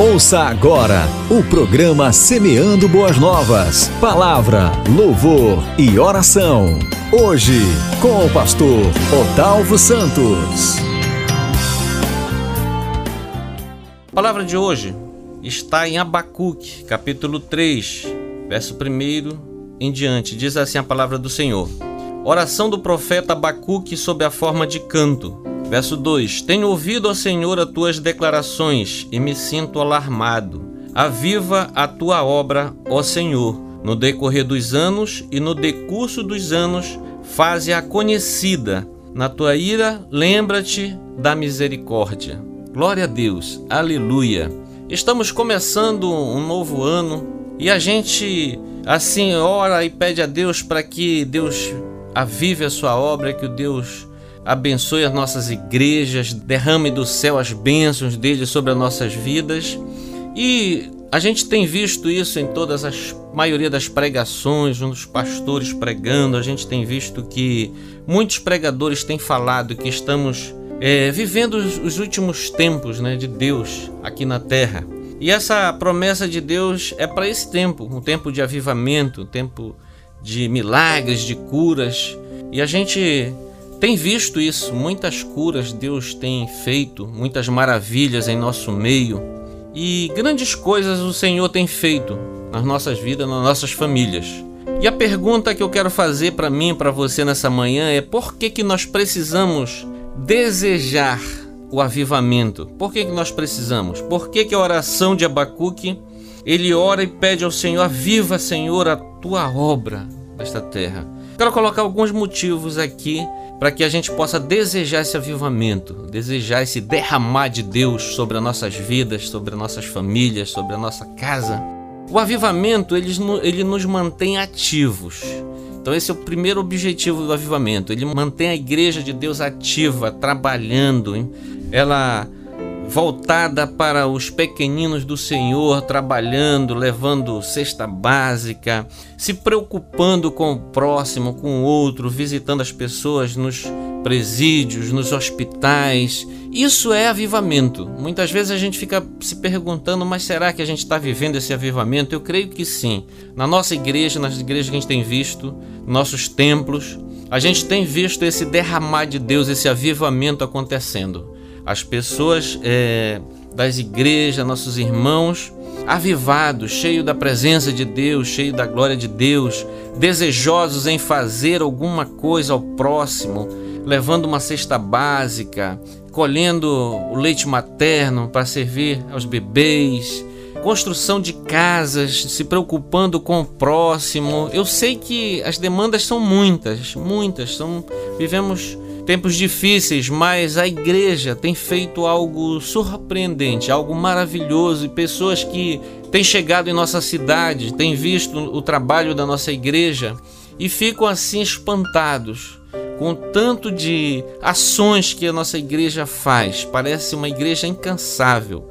Ouça agora o programa Semeando Boas Novas. Palavra, louvor e oração. Hoje, com o pastor Odalvo Santos. A palavra de hoje está em Abacuque, capítulo 3, verso 1 em diante. Diz assim a palavra do Senhor. Oração do profeta Abacuque sob a forma de canto. Verso 2: Tenho ouvido, ó Senhor, as tuas declarações e me sinto alarmado. Aviva a tua obra, ó Senhor. No decorrer dos anos e no decurso dos anos, faze-a conhecida. Na tua ira, lembra-te da misericórdia. Glória a Deus, aleluia. Estamos começando um novo ano e a gente assim ora e pede a Deus para que Deus avive a sua obra, que o Deus abençoe as nossas igrejas, derrame do céu as bênçãos dele sobre as nossas vidas. E a gente tem visto isso em todas as maioria das pregações, nos pastores pregando, a gente tem visto que muitos pregadores têm falado que estamos é, vivendo os, os, últimos tempos né, de Deus aqui na terra. E essa promessa de Deus é para esse tempo, um tempo de avivamento, um tempo de milagres, de curas. E a gente tem visto isso, muitas curas Deus tem feito, muitas maravilhas em nosso meio e grandes coisas o Senhor tem feito nas nossas vidas, nas nossas famílias. E a pergunta que eu quero fazer para mim, para você nessa manhã é: por que que nós precisamos desejar o avivamento? Por que que nós precisamos? Por que que a oração de Abacuque, ele ora e pede ao Senhor: "Aviva, Senhor, a tua obra desta terra"? Quero colocar alguns motivos aqui para que a gente possa desejar esse avivamento, desejar esse derramar de Deus sobre as nossas vidas, sobre as nossas famílias, sobre a nossa casa. O avivamento ele, ele nos mantém ativos. Então esse é o primeiro objetivo do avivamento. Ele mantém a igreja de Deus ativa, trabalhando. Hein? Ela voltada para os pequeninos do Senhor, trabalhando, levando cesta básica, se preocupando com o próximo, com o outro, visitando as pessoas nos presídios, nos hospitais. Isso é avivamento. Muitas vezes a gente fica se perguntando, mas será que a gente está vivendo esse avivamento? Eu creio que sim. Na nossa igreja, nas igrejas que a gente tem visto, nossos templos, a gente tem visto esse derramar de Deus, esse avivamento acontecendo as pessoas é, das igrejas, nossos irmãos, avivados, cheios da presença de Deus, cheios da glória de Deus, desejosos em fazer alguma coisa ao próximo, levando uma cesta básica, colhendo o leite materno para servir aos bebês, construção de casas, se preocupando com o próximo. Eu sei que as demandas são muitas, muitas, são vivemos Tempos difíceis, mas a igreja tem feito algo surpreendente, algo maravilhoso e pessoas que têm chegado em nossa cidade, têm visto o trabalho da nossa igreja e ficam assim espantados com o tanto de ações que a nossa igreja faz. Parece uma igreja incansável,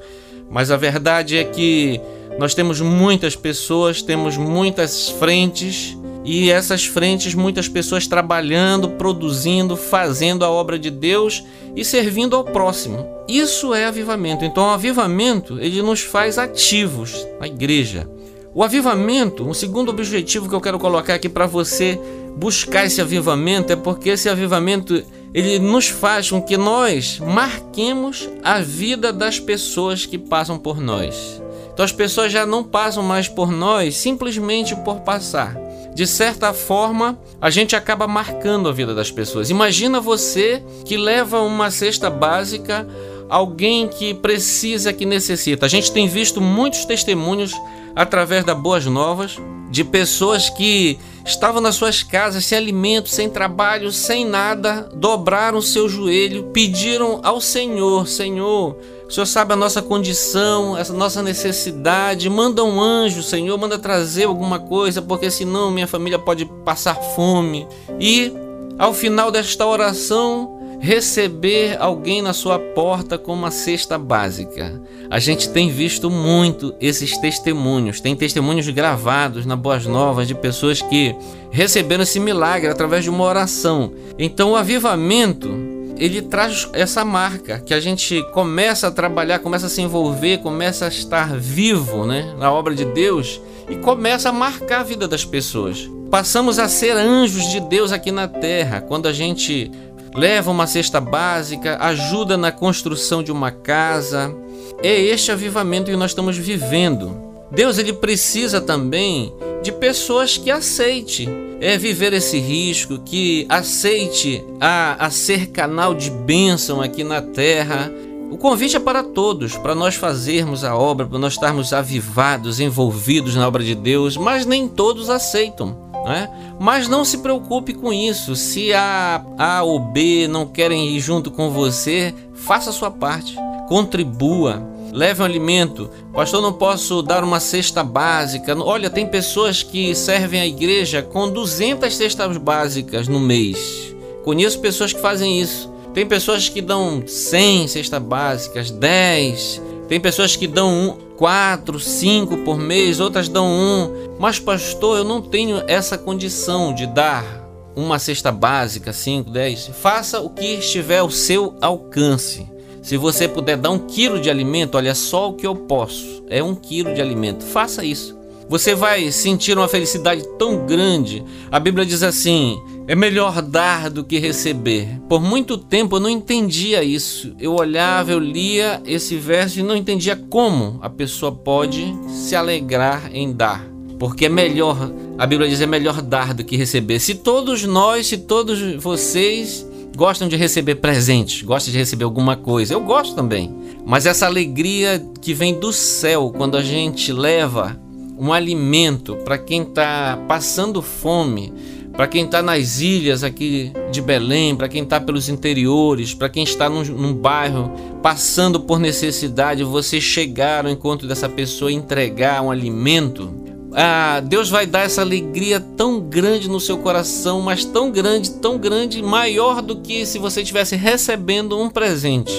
mas a verdade é que nós temos muitas pessoas, temos muitas frentes e essas frentes, muitas pessoas trabalhando, produzindo, fazendo a obra de Deus e servindo ao próximo. Isso é avivamento. Então, o avivamento ele nos faz ativos na igreja. O avivamento, o segundo objetivo que eu quero colocar aqui para você buscar esse avivamento é porque esse avivamento ele nos faz com que nós marquemos a vida das pessoas que passam por nós. Então as pessoas já não passam mais por nós simplesmente por passar de certa forma, a gente acaba marcando a vida das pessoas. Imagina você que leva uma cesta básica alguém que precisa, que necessita. A gente tem visto muitos testemunhos através da Boas Novas de pessoas que estavam nas suas casas sem alimento, sem trabalho, sem nada, dobraram seu joelho, pediram ao Senhor: Senhor, o Senhor sabe a nossa condição, essa nossa necessidade. Manda um anjo, Senhor, manda trazer alguma coisa, porque senão minha família pode passar fome. E ao final desta oração, receber alguém na sua porta com uma cesta básica. A gente tem visto muito esses testemunhos, tem testemunhos gravados na Boas Novas de pessoas que receberam esse milagre através de uma oração. Então, o avivamento ele traz essa marca que a gente começa a trabalhar, começa a se envolver, começa a estar vivo, né, na obra de Deus e começa a marcar a vida das pessoas. Passamos a ser anjos de Deus aqui na terra quando a gente leva uma cesta básica, ajuda na construção de uma casa. É este avivamento que nós estamos vivendo. Deus ele precisa também de pessoas que aceite é viver esse risco, que aceite a, a ser canal de bênção aqui na terra. O convite é para todos, para nós fazermos a obra, para nós estarmos avivados, envolvidos na obra de Deus, mas nem todos aceitam. Né? Mas não se preocupe com isso. Se A, a ou B não querem ir junto com você, faça a sua parte, contribua leve um alimento. Pastor, não posso dar uma cesta básica. Olha, tem pessoas que servem a igreja com 200 cestas básicas no mês. Conheço pessoas que fazem isso. Tem pessoas que dão 100 cestas básicas, 10. Tem pessoas que dão um, 4, 5 por mês, outras dão um. Mas, pastor, eu não tenho essa condição de dar uma cesta básica, 5, 10. Faça o que estiver ao seu alcance. Se você puder dar um quilo de alimento, olha só o que eu posso. É um quilo de alimento. Faça isso. Você vai sentir uma felicidade tão grande. A Bíblia diz assim: é melhor dar do que receber. Por muito tempo eu não entendia isso. Eu olhava, eu lia esse verso e não entendia como a pessoa pode se alegrar em dar. Porque é melhor, a Bíblia diz, é melhor dar do que receber. Se todos nós, se todos vocês gostam de receber presentes, gostam de receber alguma coisa. Eu gosto também. Mas essa alegria que vem do céu quando a gente leva um alimento para quem está passando fome, para quem está nas ilhas aqui de Belém, para quem está pelos interiores, para quem está num, num, bairro passando por necessidade, você chegar ao encontro dessa pessoa e entregar um alimento, ah, Deus vai dar essa alegria tão grande no seu coração, mas tão grande, tão grande, maior do que se você estivesse recebendo um presente.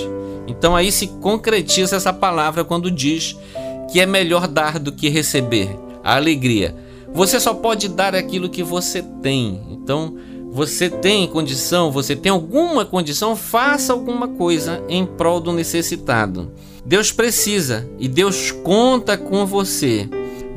Então aí se concretiza essa palavra quando diz que é melhor dar do que receber a alegria. Você só pode dar aquilo que você tem. Então, você tem condição, você tem alguma condição, faça alguma coisa em prol do necessitado. Deus precisa e Deus conta com você.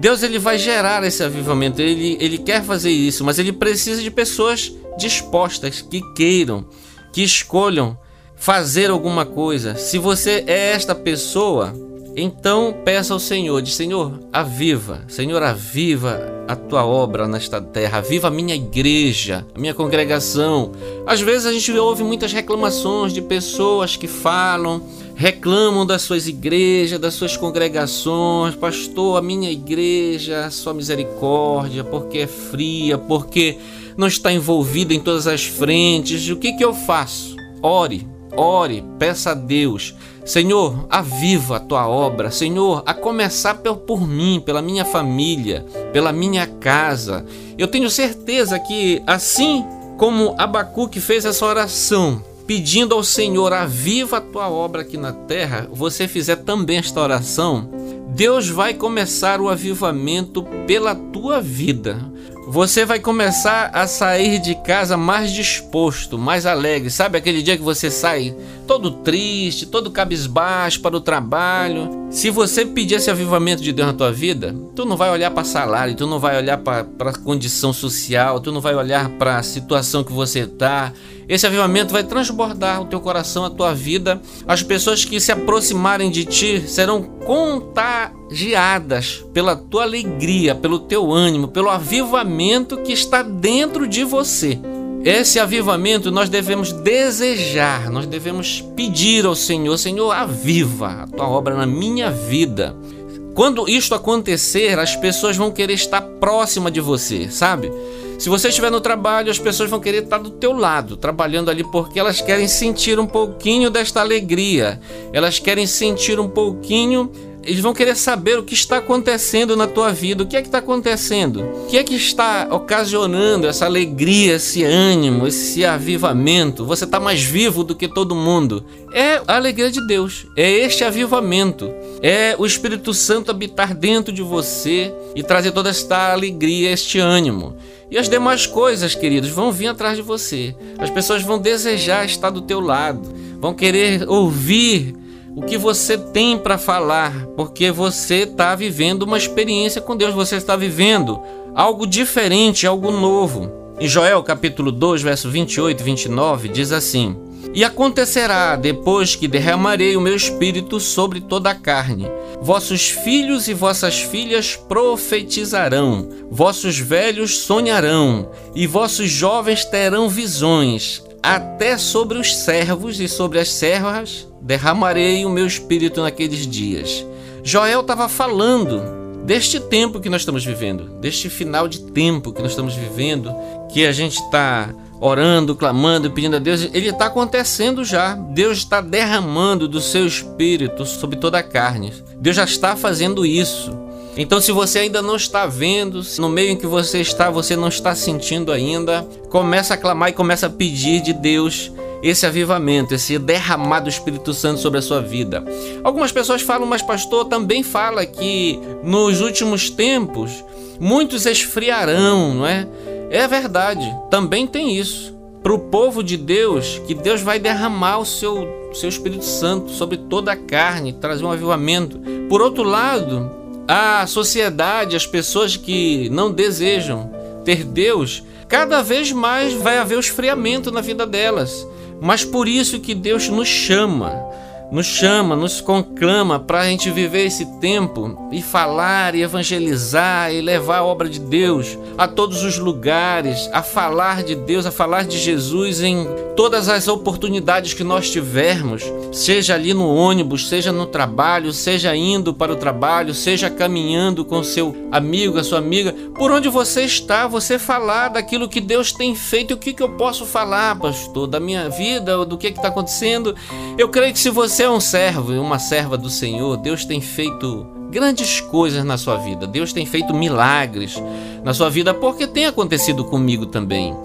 Deus ele vai gerar esse avivamento, ele, ele quer fazer isso, mas ele precisa de pessoas dispostas, que queiram, que escolham fazer alguma coisa. Se você é esta pessoa, então peça ao Senhor, diz Senhor, aviva, Senhor, aviva a tua obra nesta terra, aviva a minha igreja, a minha congregação. Às vezes a gente ouve muitas reclamações de pessoas que falam, reclamam das suas igrejas, das suas congregações, pastor, a minha igreja, sua misericórdia, porque é fria, porque não está envolvida em todas as frentes. O que que eu faço? Ore, ore, peça a Deus Senhor, aviva a tua obra, Senhor, a começar por mim, pela minha família, pela minha casa. Eu tenho certeza que assim como Abacuque fez essa oração, pedindo ao Senhor, aviva a tua obra aqui na terra, você fizer também esta oração, Deus vai começar o avivamento pela tua vida. Você vai começar a sair de casa mais disposto, mais alegre. Sabe aquele dia que você sai todo triste, todo cabisbaixo para o trabalho? Se você pedir esse avivamento de Deus na tua vida, tu não vai olhar para salário, tu não vai olhar para a condição social, tu não vai olhar para a situação que você está. Esse avivamento vai transbordar o teu coração, a tua vida. As pessoas que se aproximarem de ti serão contagiadas pela tua alegria, pelo teu ânimo, pelo avivamento que está dentro de você. Esse avivamento nós devemos desejar, nós devemos pedir ao Senhor: Senhor, aviva a tua obra na minha vida. Quando isto acontecer, as pessoas vão querer estar próxima de você, sabe? Se você estiver no trabalho, as pessoas vão querer estar do teu lado, trabalhando ali porque elas querem sentir um pouquinho desta alegria. Elas querem sentir um pouquinho eles vão querer saber o que está acontecendo na tua vida, o que é que está acontecendo, o que é que está ocasionando essa alegria, esse ânimo, esse avivamento. Você está mais vivo do que todo mundo. É a alegria de Deus, é este avivamento, é o Espírito Santo habitar dentro de você e trazer toda esta alegria, este ânimo. E as demais coisas, queridos, vão vir atrás de você. As pessoas vão desejar estar do teu lado, vão querer ouvir o que você tem para falar, porque você está vivendo uma experiência com Deus, você está vivendo algo diferente, algo novo. Em Joel capítulo 2, verso 28 e 29 diz assim: E acontecerá depois que derramarei o meu espírito sobre toda a carne, vossos filhos e vossas filhas profetizarão, vossos velhos sonharão, e vossos jovens terão visões até sobre os servos e sobre as servas derramarei o meu espírito naqueles dias. Joel estava falando deste tempo que nós estamos vivendo, deste final de tempo que nós estamos vivendo, que a gente está orando, clamando, pedindo a Deus, ele está acontecendo já. Deus está derramando do seu espírito sobre toda a carne. Deus já está fazendo isso. Então, se você ainda não está vendo, no meio em que você está, você não está sentindo ainda, começa a clamar e começa a pedir de Deus esse avivamento, esse derramado do Espírito Santo sobre a sua vida. Algumas pessoas falam, mas pastor também fala que nos últimos tempos muitos esfriarão, não é? É verdade, também tem isso. Para o povo de Deus, que Deus vai derramar o seu, seu Espírito Santo sobre toda a carne, trazer um avivamento. Por outro lado, a sociedade, as pessoas que não desejam ter Deus, cada vez mais vai haver o esfriamento na vida delas. Mas por isso que Deus nos chama nos chama, nos conclama para a gente viver esse tempo e falar e evangelizar e levar a obra de Deus a todos os lugares, a falar de Deus, a falar de Jesus em todas as oportunidades que nós tivermos, seja ali no ônibus, seja no trabalho, seja indo para o trabalho, seja caminhando com seu amigo, a sua amiga, por onde você está, você falar daquilo que Deus tem feito, o que, que eu posso falar, pastor, da minha vida, do que está acontecendo. Eu creio que se você você é um servo e uma serva do Senhor, Deus tem feito grandes coisas na sua vida. Deus tem feito milagres na sua vida, porque tem acontecido comigo também.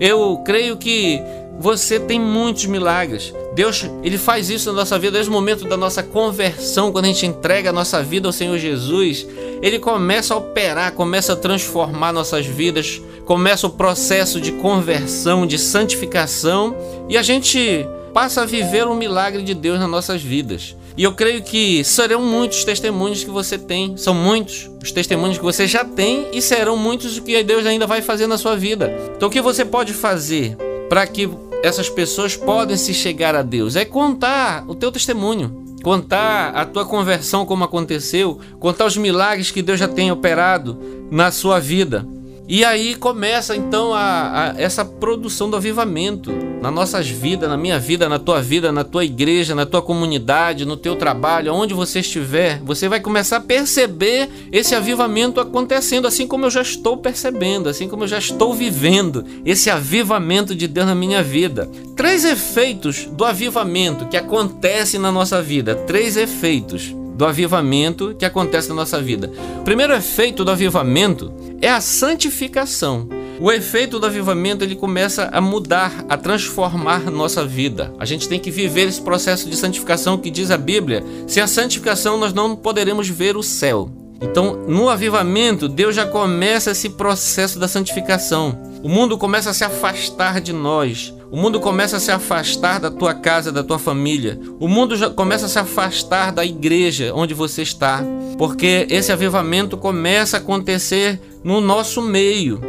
Eu creio que você tem muitos milagres. Deus, ele faz isso na nossa vida desde o momento da nossa conversão, quando a gente entrega a nossa vida ao Senhor Jesus, ele começa a operar, começa a transformar nossas vidas, começa o processo de conversão, de santificação, e a gente passa a viver um milagre de Deus nas nossas vidas. E eu creio que serão muitos testemunhos que você tem, são muitos os testemunhos que você já tem e serão muitos o que Deus ainda vai fazer na sua vida. Então o que você pode fazer para que essas pessoas podem se chegar a Deus é contar o teu testemunho, contar a tua conversão como aconteceu, contar os milagres que Deus já tem operado na sua vida. E aí começa então a, a, essa produção do avivamento nas nossas vidas, na minha vida, na tua vida, na tua igreja, na tua comunidade, no teu trabalho, onde você estiver, você vai começar a perceber esse avivamento acontecendo, assim como eu já estou percebendo, assim como eu já estou vivendo esse avivamento de Deus na minha vida. Três efeitos do avivamento que acontece na nossa vida, três efeitos do avivamento que acontece na nossa vida. O primeiro efeito do avivamento é a santificação. O efeito do avivamento ele começa a mudar, a transformar nossa vida. A gente tem que viver esse processo de santificação que diz a Bíblia. Sem a santificação nós não poderemos ver o céu. Então, no avivamento, Deus já começa esse processo da santificação. O mundo começa a se afastar de nós. O mundo começa a se afastar da tua casa, da tua família. O mundo começa a se afastar da igreja onde você está, porque esse avivamento começa a acontecer no nosso meio.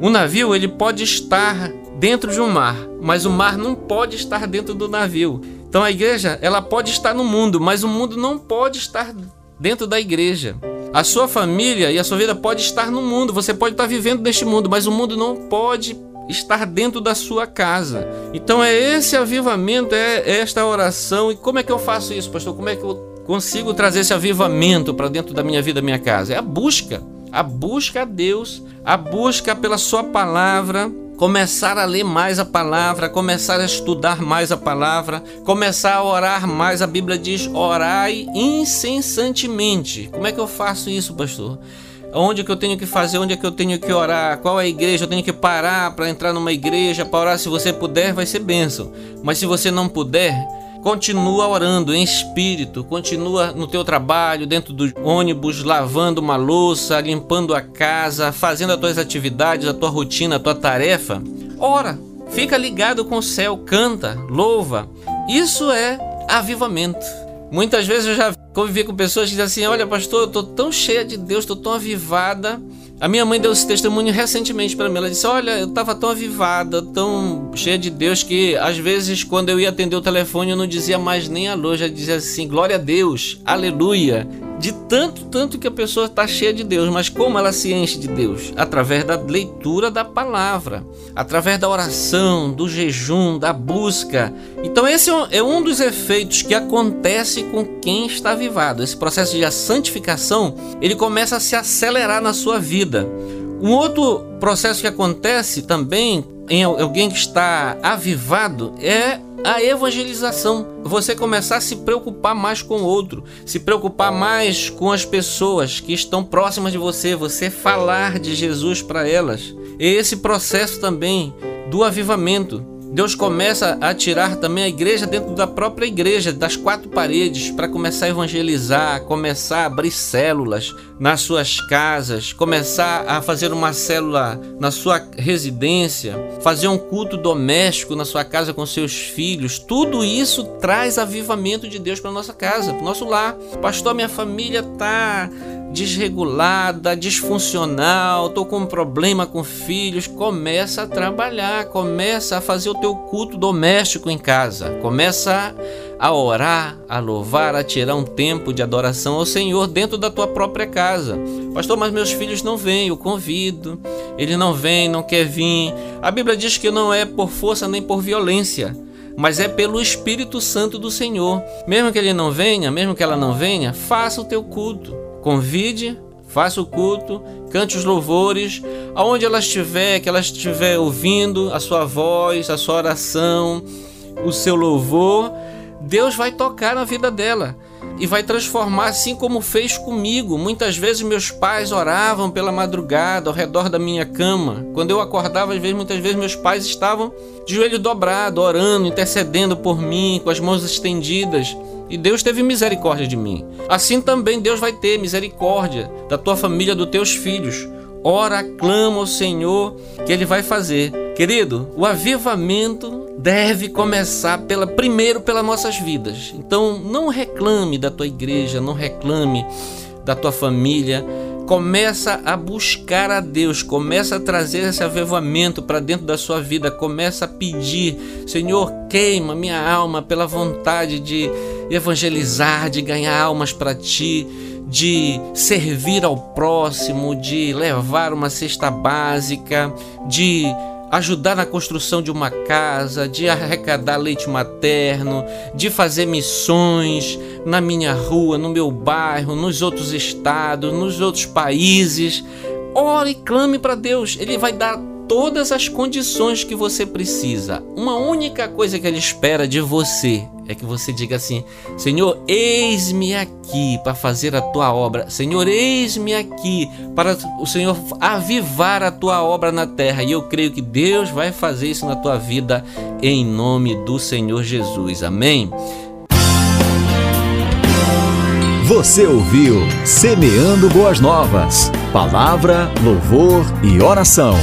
O navio ele pode estar dentro de um mar, mas o mar não pode estar dentro do navio. Então a igreja ela pode estar no mundo, mas o mundo não pode estar dentro da igreja. A sua família e a sua vida pode estar no mundo, você pode estar vivendo neste mundo, mas o mundo não pode estar dentro da sua casa. Então é esse avivamento, é esta oração. E como é que eu faço isso, pastor? Como é que eu consigo trazer esse avivamento para dentro da minha vida, da minha casa? É a busca. A busca a Deus, a busca pela Sua palavra, começar a ler mais a palavra, começar a estudar mais a palavra, começar a orar mais. A Bíblia diz: orai incessantemente. Como é que eu faço isso, pastor? Onde é que eu tenho que fazer? Onde é que eu tenho que orar? Qual é a igreja? Eu tenho que parar para entrar numa igreja para orar. Se você puder, vai ser bênção. Mas se você não puder, Continua orando em espírito, continua no teu trabalho, dentro do ônibus, lavando uma louça, limpando a casa, fazendo as tuas atividades, a tua rotina, a tua tarefa. Ora, fica ligado com o céu, canta, louva. Isso é avivamento. Muitas vezes eu já convivi com pessoas que dizem assim: Olha, pastor, eu tô tão cheia de Deus, tô tão avivada a minha mãe deu esse testemunho recentemente para mim. Ela disse: Olha, eu estava tão avivada, tão cheia de Deus, que às vezes, quando eu ia atender o telefone, eu não dizia mais nem alô, já dizia assim: Glória a Deus, aleluia de tanto, tanto que a pessoa está cheia de Deus, mas como ela se enche de Deus? Através da leitura da palavra, através da oração, do jejum, da busca. Então, esse é um é dos efeitos que acontece com quem está avivado. Esse processo de santificação ele começa a se acelerar na sua vida. Um outro processo que acontece também em alguém que está avivado é a evangelização. Você começar a se preocupar mais com o outro, se preocupar mais com as pessoas que estão próximas de você, você falar de Jesus para elas. Esse processo também do avivamento Deus começa a tirar também a igreja dentro da própria igreja, das quatro paredes, para começar a evangelizar, começar a abrir células nas suas casas, começar a fazer uma célula na sua residência, fazer um culto doméstico na sua casa com seus filhos. Tudo isso traz avivamento de Deus para nossa casa, para nosso lar. Pastor, minha família está desregulada, disfuncional, tô com um problema com filhos, começa a trabalhar, começa a fazer o teu culto doméstico em casa, começa a orar, a louvar, a tirar um tempo de adoração ao Senhor dentro da tua própria casa. Pastor, mas meus filhos não vêm, eu convido. Ele não vem, não quer vir. A Bíblia diz que não é por força nem por violência, mas é pelo Espírito Santo do Senhor. Mesmo que ele não venha, mesmo que ela não venha, faça o teu culto. Convide, faça o culto, cante os louvores, aonde ela estiver, que ela estiver ouvindo a sua voz, a sua oração, o seu louvor, Deus vai tocar na vida dela e vai transformar assim como fez comigo. Muitas vezes meus pais oravam pela madrugada ao redor da minha cama. Quando eu acordava, às vezes, muitas vezes meus pais estavam de joelho dobrado, orando, intercedendo por mim, com as mãos estendidas. E Deus teve misericórdia de mim. Assim também Deus vai ter misericórdia da tua família, dos teus filhos. Ora, clama ao Senhor que Ele vai fazer. Querido, o avivamento deve começar pela primeiro pelas nossas vidas. Então, não reclame da tua igreja, não reclame da tua família. Começa a buscar a Deus, começa a trazer esse avivamento para dentro da sua vida, começa a pedir, Senhor, queima minha alma pela vontade de evangelizar, de ganhar almas para ti, de servir ao próximo, de levar uma cesta básica, de ajudar na construção de uma casa, de arrecadar leite materno, de fazer missões na minha rua, no meu bairro, nos outros estados, nos outros países. Ore e clame para Deus, Ele vai dar todas as condições que você precisa. Uma única coisa que Ele espera de você é que você diga assim: Senhor, eis-me aqui para fazer a tua obra. Senhor, eis-me aqui para o Senhor avivar a tua obra na terra. E eu creio que Deus vai fazer isso na tua vida em nome do Senhor Jesus. Amém. Você ouviu Semeando Boas Novas. Palavra, louvor e oração.